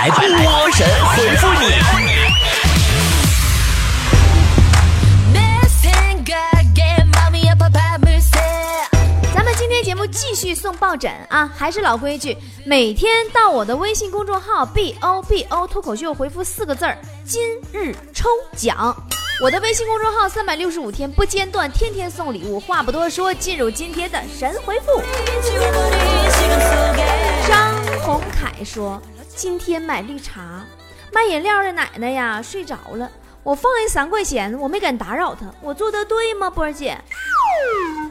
来，波神回复你。节目继续送抱枕啊！还是老规矩，每天到我的微信公众号 b o b o 脱口秀回复四个字儿“今日抽奖”。我的微信公众号三百六十五天不间断，天天送礼物。话不多说，进入今天的神回复。张宏凯说：“今天买绿茶，卖饮料的奶奶呀睡着了，我放下三块钱，我没敢打扰她，我做的对吗？波儿姐，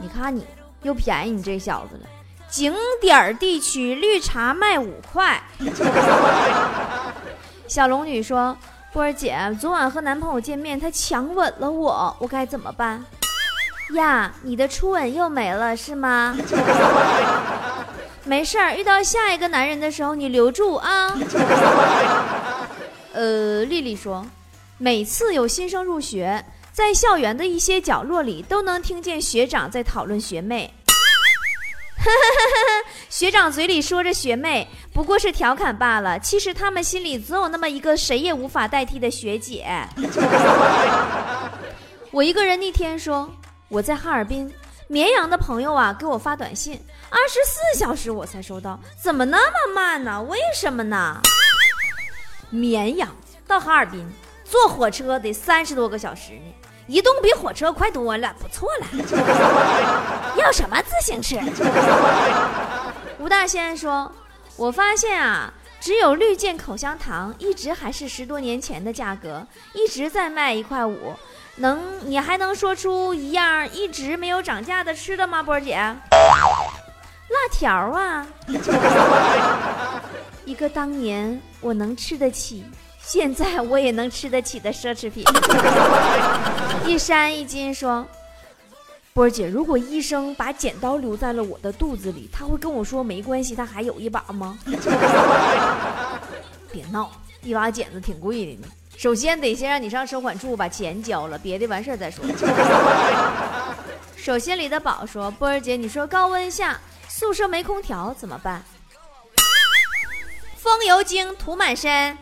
你看你。”又便宜你这小子了，景点儿地区绿茶卖五块。小龙女说：“波儿姐，昨晚和男朋友见面，他强吻了我，我该怎么办？”呀，你的初吻又没了是吗？没事儿，遇到下一个男人的时候你留住啊。呃，丽丽说：“每次有新生入学。”在校园的一些角落里，都能听见学长在讨论学妹。学长嘴里说着学妹，不过是调侃罢了。其实他们心里总有那么一个谁也无法代替的学姐。我一个人那天说我在哈尔滨，绵阳的朋友啊给我发短信，二十四小时我才收到，怎么那么慢呢？为什么呢？绵阳到哈尔滨坐火车得三十多个小时呢。移动比火车快多了，不错了。要什么自行车？吴大仙说：“我发现啊，只有绿箭口香糖一直还是十多年前的价格，一直在卖一块五。能，你还能说出一样一直没有涨价的吃的吗，波儿姐？辣条啊，一个当年我能吃得起。”现在我也能吃得起的奢侈品。一山一金说：“波儿姐，如果医生把剪刀留在了我的肚子里，他会跟我说没关系，他还有一把吗？”别闹，一把剪子挺贵的呢。首先得先让你上收款处把钱交了，别的完事儿再说。手心里的宝说：“波儿姐，你说高温下宿舍没空调怎么办？”风油精涂满身，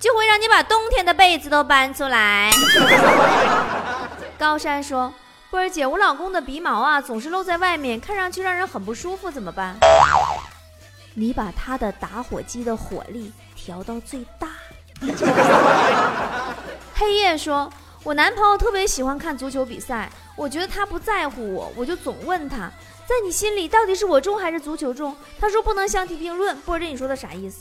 就会让你把冬天的被子都搬出来。高山说：“波儿姐，我老公的鼻毛啊总是露在外面，看上去让人很不舒服，怎么办？”你把他的打火机的火力调到最大。黑夜说：“我男朋友特别喜欢看足球比赛，我觉得他不在乎我，我就总问他。”在你心里，到底是我重还是足球重？他说不能相提并论。波姐，你说的啥意思？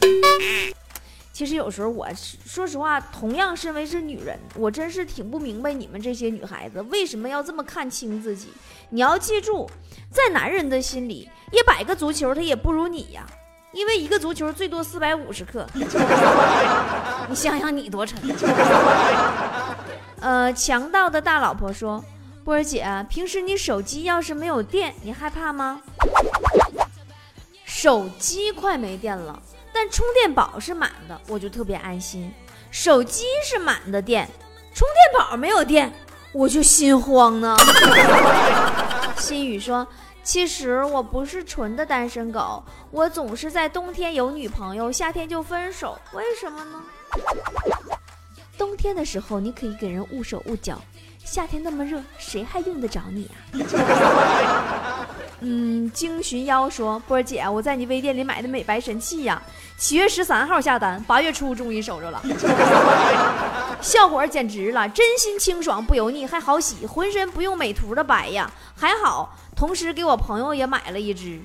其实有时候我说实话，同样身为是女人，我真是挺不明白你们这些女孩子为什么要这么看清自己。你要记住，在男人的心里，一百个足球他也不如你呀，因为一个足球最多四百五十克。你想想你多沉。呃，强盗的大老婆说。波儿姐，平时你手机要是没有电，你害怕吗？手机快没电了，但充电宝是满的，我就特别安心。手机是满的电，充电宝没有电，我就心慌呢。心雨说：“其实我不是纯的单身狗，我总是在冬天有女朋友，夏天就分手，为什么呢？冬天的时候你可以给人捂手捂脚。”夏天那么热，谁还用得着你啊？嗯，惊寻妖说：“波儿姐，我在你微店里买的美白神器呀，七月十三号下单，八月初终于收着了，效果简直了，真心清爽不油腻，还好洗，浑身不用美图的白呀，还好，同时给我朋友也买了一支，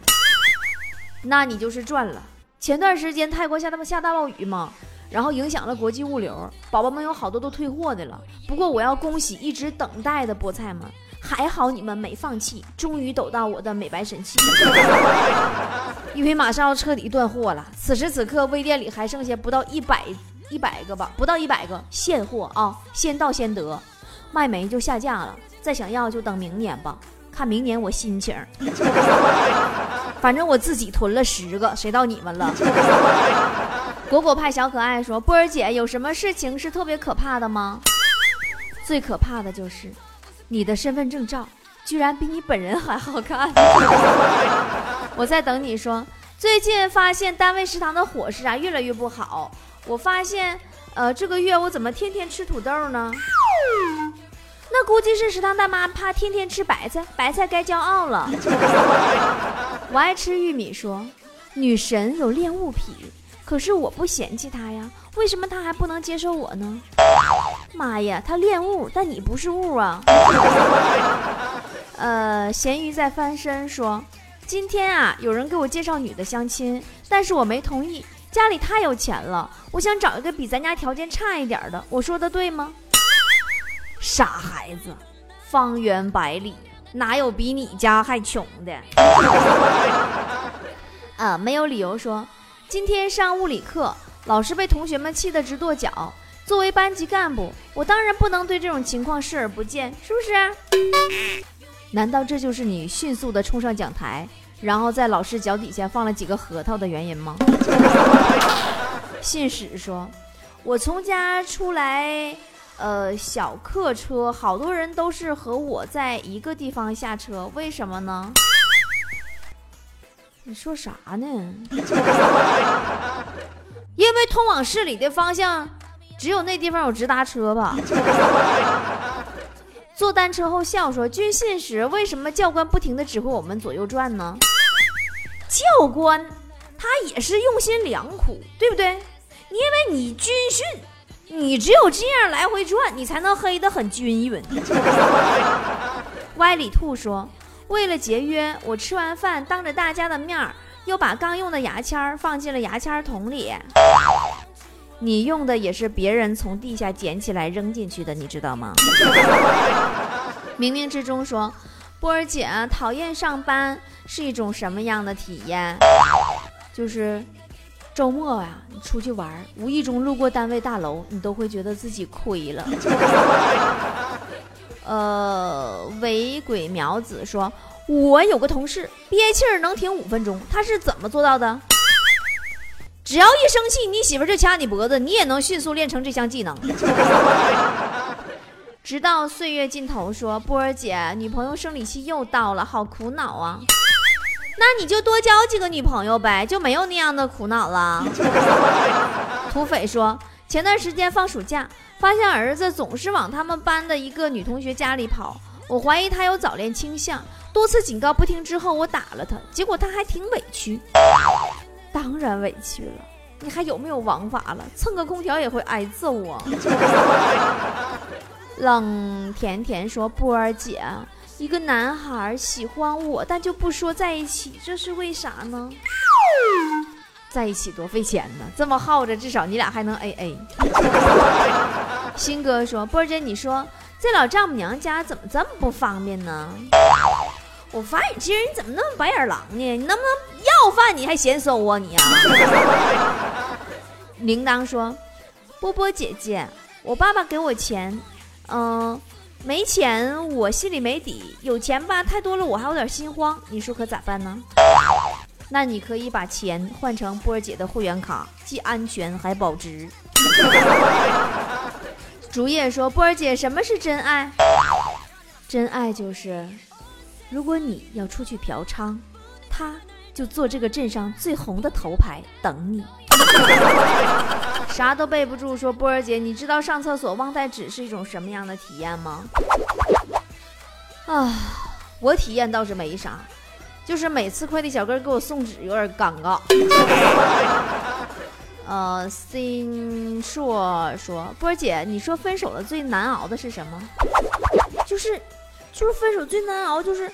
那你就是赚了。前段时间泰国下大下大暴雨嘛。”然后影响了国际物流，宝宝们有好多都退货的了。不过我要恭喜一直等待的菠菜们，还好你们没放弃，终于等到我的美白神器。因为马上要彻底断货了，此时此刻微店里还剩下不到一百一百个吧，不到一百个现货啊，先到先得，卖没就下架了。再想要就等明年吧，看明年我心情。反正我自己囤了十个，谁到你们了？果果派小可爱说：“波儿姐，有什么事情是特别可怕的吗？最可怕的就是你的身份证照居然比你本人还好看。”我在等你说，最近发现单位食堂的伙食啊越来越不好。我发现，呃，这个月我怎么天天吃土豆呢？那估计是食堂大妈怕天天吃白菜，白菜该骄傲了。我爱吃玉米，说女神有恋物癖，可是我不嫌弃她呀，为什么她还不能接受我呢？妈呀，她恋物，但你不是物啊。呃，咸鱼在翻身说。今天啊，有人给我介绍女的相亲，但是我没同意，家里太有钱了，我想找一个比咱家条件差一点的，我说的对吗？傻孩子，方圆百里哪有比你家还穷的？啊，没有理由说，今天上物理课，老师被同学们气得直跺脚。作为班级干部，我当然不能对这种情况视而不见，是不是？难道这就是你迅速的冲上讲台，然后在老师脚底下放了几个核桃的原因吗？信使说，我从家出来，呃，小客车，好多人都是和我在一个地方下车，为什么呢？你说啥呢？因为通往市里的方向，只有那地方有直达车吧？坐单车后笑说：“军训时为什么教官不停地指挥我们左右转呢？教官他也是用心良苦，对不对？因为你军训，你只有这样来回转，你才能黑得很均匀。” 歪里兔说：“为了节约，我吃完饭当着大家的面儿，又把刚用的牙签放进了牙签桶里。你用的也是别人从地下捡起来扔进去的，你知道吗？” 冥冥之中说：“波儿姐讨厌上班是一种什么样的体验？就是周末啊，你出去玩，无意中路过单位大楼，你都会觉得自己亏了。”呃，伪鬼苗子说：“我有个同事憋气儿能挺五分钟，他是怎么做到的？只要一生气，你媳妇就掐你脖子，你也能迅速练成这项技能。”直到岁月尽头，说波儿姐，女朋友生理期又到了，好苦恼啊！那你就多交几个女朋友呗，就没有那样的苦恼了。土匪说，前段时间放暑假，发现儿子总是往他们班的一个女同学家里跑，我怀疑他有早恋倾向，多次警告不听之后，我打了他，结果他还挺委屈。当然委屈了，你还有没有王法了？蹭个空调也会挨揍啊！冷甜甜说：“波儿姐，一个男孩喜欢我，但就不说在一起，这是为啥呢？在一起多费钱呢，这么耗着，至少你俩还能 A A。”新哥说：“波儿姐，你说在老丈母娘家怎么这么不方便呢？我发现你这人怎么那么白眼狼呢？你能不能要饭你还嫌馊啊你啊？” 铃铛说：“波波姐姐，我爸爸给我钱。”嗯，没钱我心里没底，有钱吧太多了我还有点心慌，你说可咋办呢？那你可以把钱换成波儿姐的会员卡，既安全还保值。竹叶说：“波儿姐，什么是真爱？真爱就是，如果你要出去嫖娼，他就坐这个镇上最红的头牌等你。” 啥都背不住，说波儿姐，你知道上厕所忘带纸是一种什么样的体验吗？啊，我体验倒是没啥，就是每次快递小哥给我送纸有点尴尬。呃，新硕说，波儿姐，你说分手了最难熬的是什么？就是，就是分手最难熬，就是，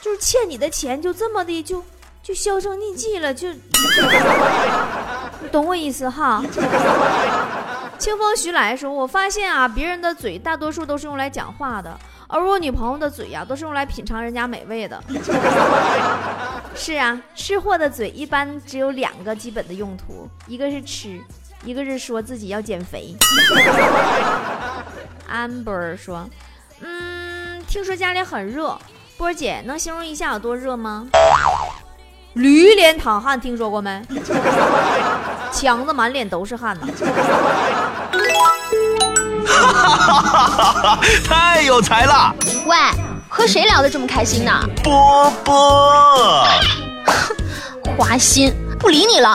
就是欠你的钱就这么的就就销声匿迹了，就。懂我意思哈？清风徐来说：“我发现啊，别人的嘴大多数都是用来讲话的，而我女朋友的嘴呀，都是用来品尝人家美味的。”是啊，吃货的嘴一般只有两个基本的用途，一个是吃，一个是说自己要减肥。Amber 说：“嗯，听说家里很热，波儿姐能形容一下有多热吗？”驴脸淌汗，听说过没？强子满脸都是汗呢。哈哈哈哈哈！太有才了。喂，和谁聊得这么开心呢？波波。花心。不理你了。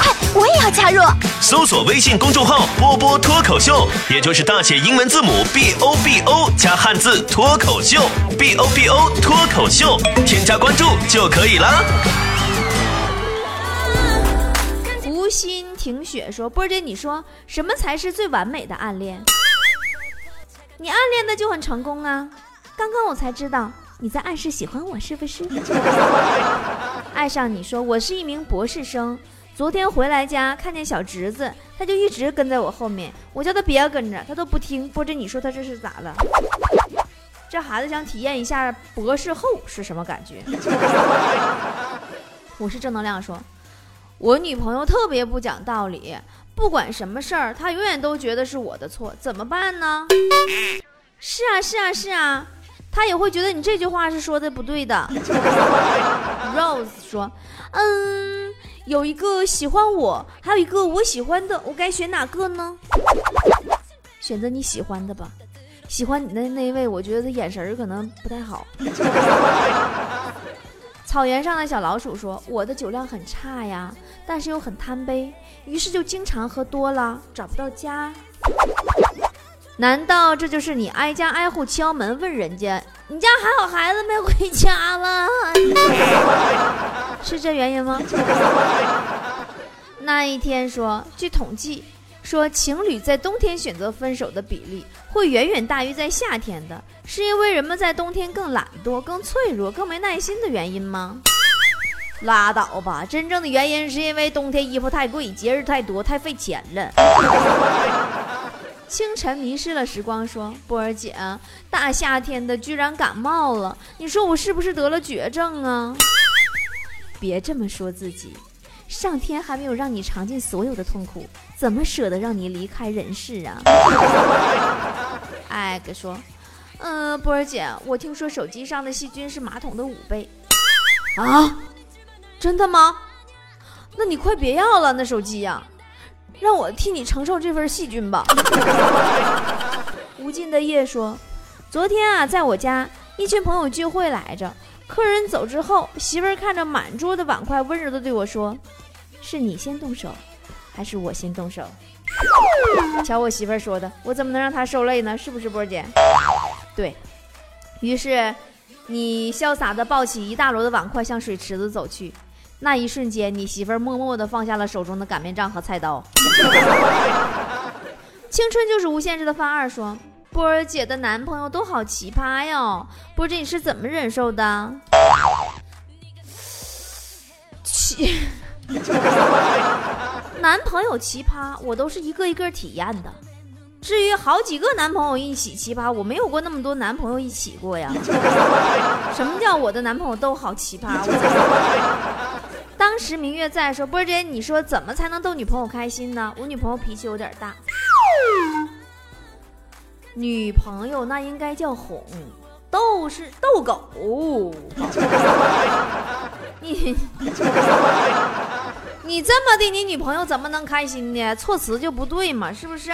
快，我也要加入。搜索微信公众号“波波脱口秀”，也就是大写英文字母 B O B O 加汉字脱口秀，B O B O 脱口秀，添加关注就可以了。无心停雪说：“波姐，你说什么才是最完美的暗恋？你暗恋的就很成功啊！刚刚我才知道你在暗示喜欢我，是不是？爱上你说我是一名博士生，昨天回来家看见小侄子，他就一直跟在我后面，我叫他别跟着，他都不听。波儿姐，你说他这是咋了？这孩子想体验一下博士后是什么感觉？我是正能量说。”我女朋友特别不讲道理，不管什么事儿，她永远都觉得是我的错，怎么办呢？是啊，是啊，是啊，她也会觉得你这句话是说的不对的。Rose 说：“嗯，有一个喜欢我，还有一个我喜欢的，我该选哪个呢？选择你喜欢的吧。喜欢你的那一位，我觉得他眼神可能不太好。”草原上的小老鼠说：“我的酒量很差呀，但是又很贪杯，于是就经常喝多了，找不到家。难道这就是你挨家挨户敲门问人家，你家还有孩子没回家了？是这原因吗？” 那一天说，据统计。说情侣在冬天选择分手的比例会远远大于在夏天的，是因为人们在冬天更懒惰、更脆弱、更没耐心的原因吗？拉倒吧，真正的原因是因为冬天衣服太贵、节日太多、太费钱了。清晨迷失了时光说：“波儿姐，大夏天的居然感冒了，你说我是不是得了绝症啊？”别这么说自己。上天还没有让你尝尽所有的痛苦，怎么舍得让你离开人世啊？艾 哥说：“嗯，波儿姐，我听说手机上的细菌是马桶的五倍。”啊，真的吗？那你快别要了那手机呀，让我替你承受这份细菌吧。无尽的夜说：“昨天啊，在我家一群朋友聚会来着。”客人走之后，媳妇儿看着满桌的碗筷，温柔的对我说：“是你先动手，还是我先动手？”瞧我媳妇儿说的，我怎么能让她受累呢？是不是波姐？对于是，你潇洒的抱起一大摞的碗筷向水池子走去。那一瞬间，你媳妇儿默默的放下了手中的擀面杖和菜刀。青春就是无限制的范二说。波儿姐的男朋友都好奇葩哟，波儿姐你是怎么忍受的？奇，男朋友奇葩，我都是一个一个体验的。至于好几个男朋友一起奇葩，我没有过那么多男朋友一起过呀。什么叫我的男朋友都好奇葩？我当时明月在说，波儿姐，你说怎么才能逗女朋友开心呢？我女朋友脾气有点大。女朋友那应该叫哄，逗是逗狗。你你这么的，你女朋友怎么能开心呢？措辞就不对嘛，是不是？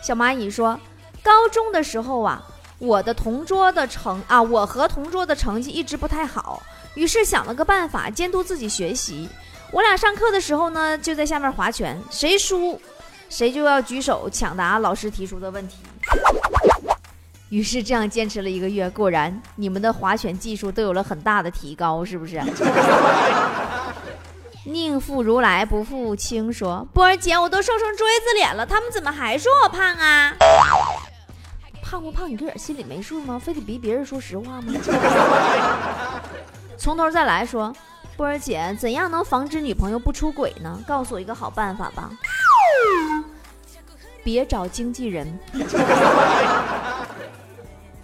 小蚂蚁说，高中的时候啊，我的同桌的成啊，我和同桌的成绩一直不太好，于是想了个办法监督自己学习。我俩上课的时候呢，就在下面划拳，谁输。谁就要举手抢答老师提出的问题。于是这样坚持了一个月，果然你们的划拳技术都有了很大的提高，是不是？宁负如来不负卿说，波儿姐，我都瘦成锥子脸了，他们怎么还说我胖啊？胖不胖你自个儿心里没数吗？非得逼别人说实话吗？从头再来说，波儿姐，怎样能防止女朋友不出轨呢？告诉我一个好办法吧。别找经纪人，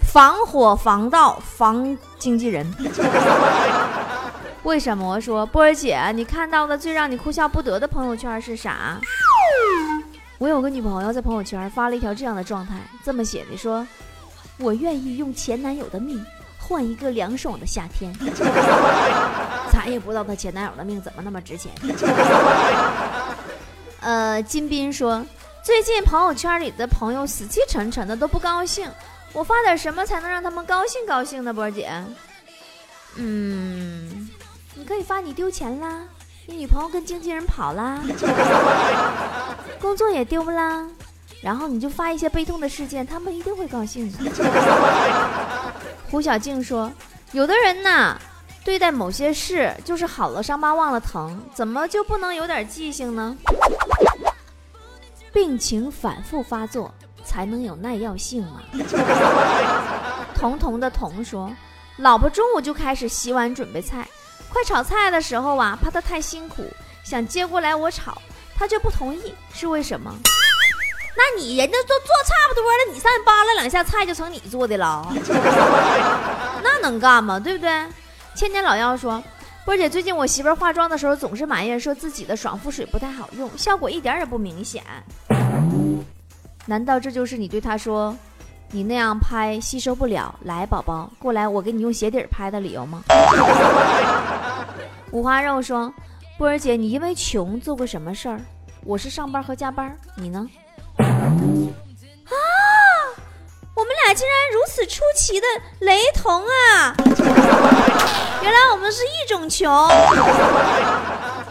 防火防盗防经纪人。为什么说波儿姐，你看到的最让你哭笑不得的朋友圈是啥？我有个女朋友在朋友圈发了一条这样的状态，这么写的：说，我愿意用前男友的命换一个凉爽的夏天。咱也不知道她前男友的命怎么那么值钱。呃，金斌说，最近朋友圈里的朋友死气沉沉的，都不高兴。我发点什么才能让他们高兴高兴呢？波儿姐，嗯，你可以发你丢钱啦，你女朋友跟经纪人跑啦，工作也丢啦，然后你就发一些悲痛的事件，他们一定会高兴的。胡小静说，有的人呐，对待某些事就是好了伤疤忘了疼，怎么就不能有点记性呢？病情反复发作。才能有耐药性嘛。彤彤的彤说：“老婆中午就开始洗碗准备菜，快炒菜的时候啊，怕她太辛苦，想接过来我炒，她却不同意，是为什么？那你人家都做差不多了，你上去扒拉两下菜就成你做的了，那能干吗？对不对？”千年老妖说：“波姐，最近我媳妇化妆的时候总是埋怨说自己的爽肤水不太好用，效果一点也不明显。”难道这就是你对她说，你那样拍吸收不了？来，宝宝，过来，我给你用鞋底拍的理由吗？五花肉说，波儿姐，你因为穷做过什么事儿？我是上班和加班，你呢？竟然如此出奇的雷同啊！原来我们是一种穷。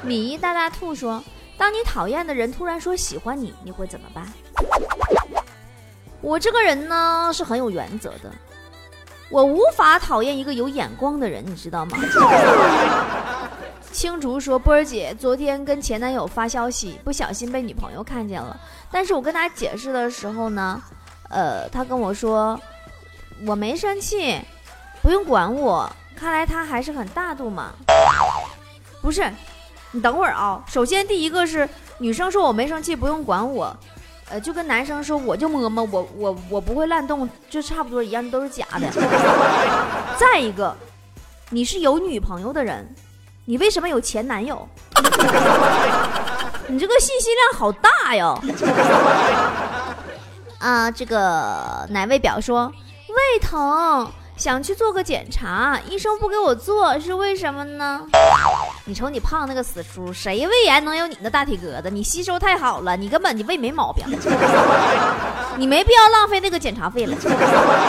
米大大兔说，当你讨厌的人突然说喜欢你，你会怎么办？我这个人呢是很有原则的，我无法讨厌一个有眼光的人，你知道吗？青竹说：“波儿姐昨天跟前男友发消息，不小心被女朋友看见了。但是我跟他解释的时候呢，呃，他跟我说我没生气，不用管我。看来他还是很大度嘛。不是，你等会儿啊。首先第一个是女生说我没生气，不用管我。”呃，就跟男生说，我就摸摸我，我我不会乱动，就差不多一样，都是假的。再一个，你是有女朋友的人，你为什么有前男友？你这个信息量好大哟！啊，这个哪位表说胃疼？想去做个检查，医生不给我做，是为什么呢？你瞅你胖那个死猪，谁胃炎能有你那大体格子？你吸收太好了，你根本你胃没毛病，你没必要浪费那个检查费了。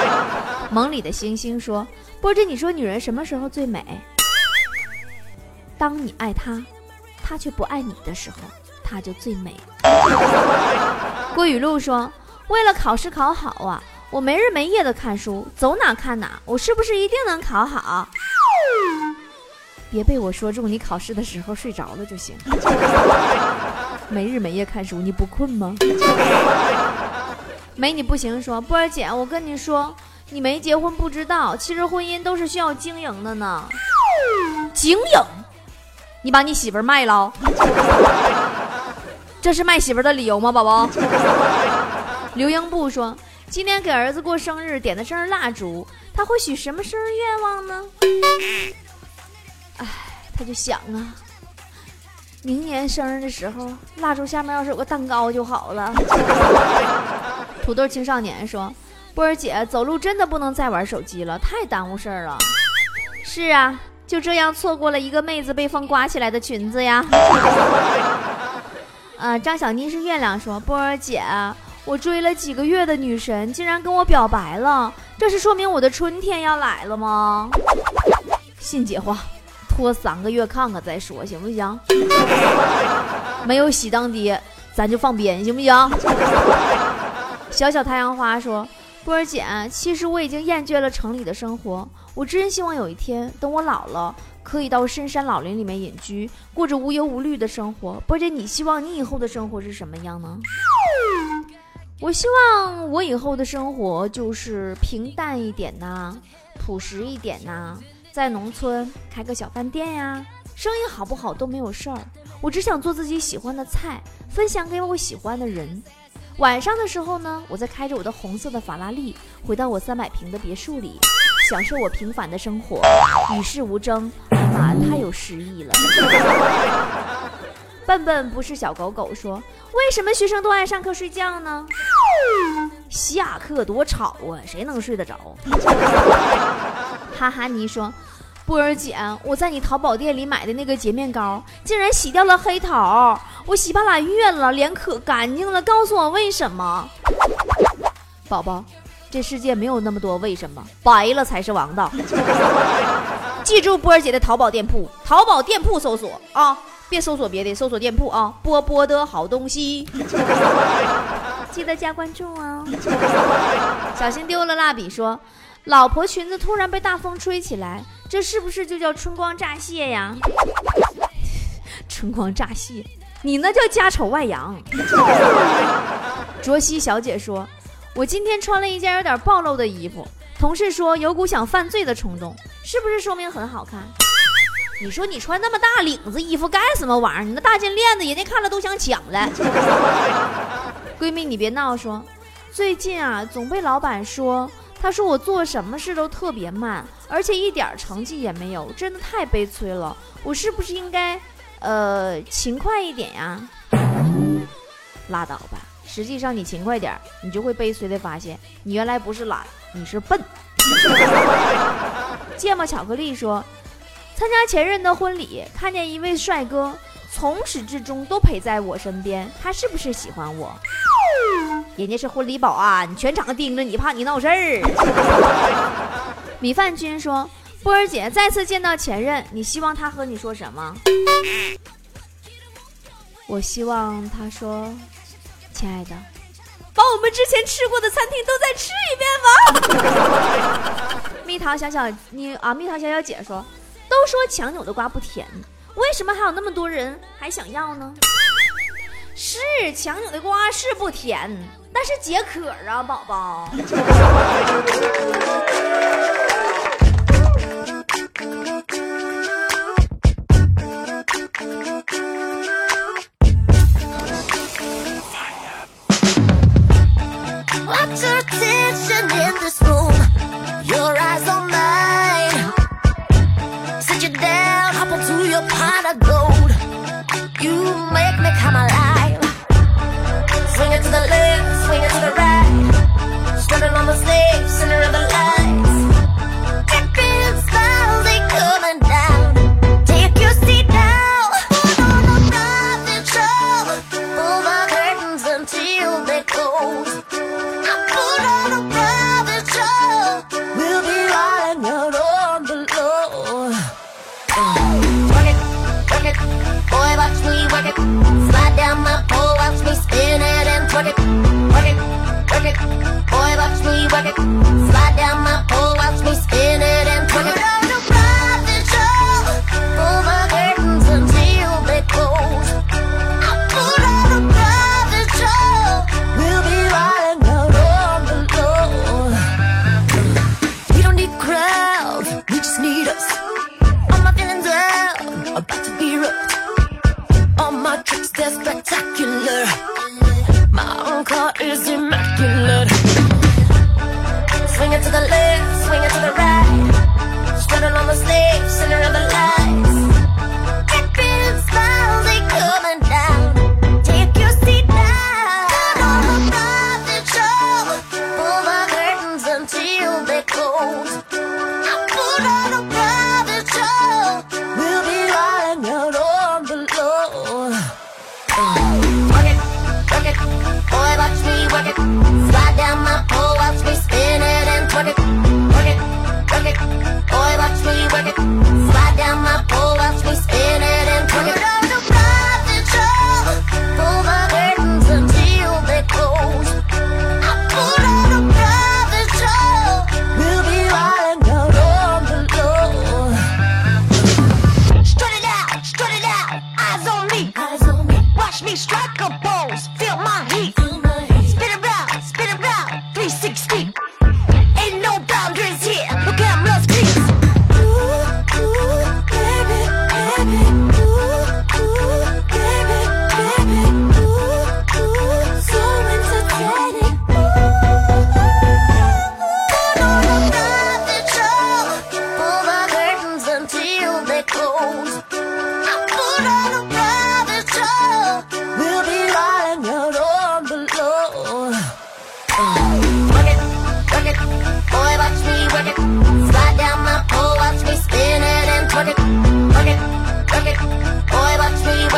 梦里的星星说：“波姐，你说女人什么时候最美？当你爱她，她却不爱你的时候，她就最美。”郭雨露说：“为了考试考好啊。”我没日没夜的看书，走哪看哪，我是不是一定能考好？别被我说中，你考试的时候睡着了就行。没日没夜看书，你不困吗？没你不行。说波儿姐，我跟你说，你没结婚不知道，其实婚姻都是需要经营的呢。经营？你把你媳妇卖了？这是卖媳妇的理由吗，宝宝？刘英布说。今天给儿子过生日，点的生日蜡烛，他会许什么生日愿望呢？哎，他就想啊，明年生日的时候，蜡烛下面要是有个蛋糕就好了。土豆青少年说：“波儿姐，走路真的不能再玩手机了，太耽误事儿了。”是啊，就这样错过了一个妹子被风刮起来的裙子呀。啊，张小妮是月亮说：“波儿姐。”我追了几个月的女神竟然跟我表白了，这是说明我的春天要来了吗？信姐话，拖三个月看看再说，行不行？没有喜当爹，咱就放鞭，行不行？小小太阳花说：“波儿姐，其实我已经厌倦了城里的生活，我真希望有一天，等我老了，可以到深山老林里面隐居，过着无忧无虑的生活。波姐，你希望你以后的生活是什么样呢？”我希望我以后的生活就是平淡一点呐，朴实一点呐，在农村开个小饭店呀，生意好不好都没有事儿，我只想做自己喜欢的菜，分享给我喜欢的人。晚上的时候呢，我再开着我的红色的法拉利，回到我三百平的别墅里，享受我平凡的生活，与世无争。哎妈，太有诗意了。笨笨不是小狗狗说，为什么学生都爱上课睡觉呢？下课多吵啊，谁能睡得着？哈哈尼说：“波儿姐，我在你淘宝店里买的那个洁面膏，竟然洗掉了黑头，我洗半拉月了，脸可干净了，告诉我为什么？”宝宝，这世界没有那么多为什么，白了才是王道。记住波儿姐的淘宝店铺，淘宝店铺搜索啊，别搜索别的，搜索店铺啊，波波的好东西，记得加关注哦。小心丢了蜡笔说，老婆裙子突然被大风吹起来，这是不是就叫春光乍泄呀？春光乍泄，你那叫家丑外扬。卓西小姐说，我今天穿了一件有点暴露的衣服。同事说有股想犯罪的冲动，是不是说明很好看？你说你穿那么大领子衣服干什么玩意儿？你那大金链子，人家看了都想抢了。闺蜜，你别闹。说最近啊，总被老板说，他说我做什么事都特别慢，而且一点成绩也没有，真的太悲催了。我是不是应该，呃，勤快一点呀？拉倒吧。实际上你勤快点，你就会悲催的发现，你原来不是懒。你是笨。芥末巧克力说，参加前任的婚礼，看见一位帅哥，从始至终都陪在我身边，他是不是喜欢我？人家是婚礼保安，全场盯着你，怕你闹事儿。米饭君说，波儿姐再次见到前任，你希望他和你说什么？我希望他说，亲爱的。把我们之前吃过的餐厅都再吃一遍吧。蜜桃小小你啊，蜜桃小小姐说，都说强扭的瓜不甜，为什么还有那么多人还想要呢？是强扭的瓜是不甜，但是解渴啊，宝宝。Till they close. to the left, swinging to the right. Strutting on the stage, center of the Thank you.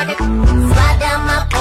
Slide down my.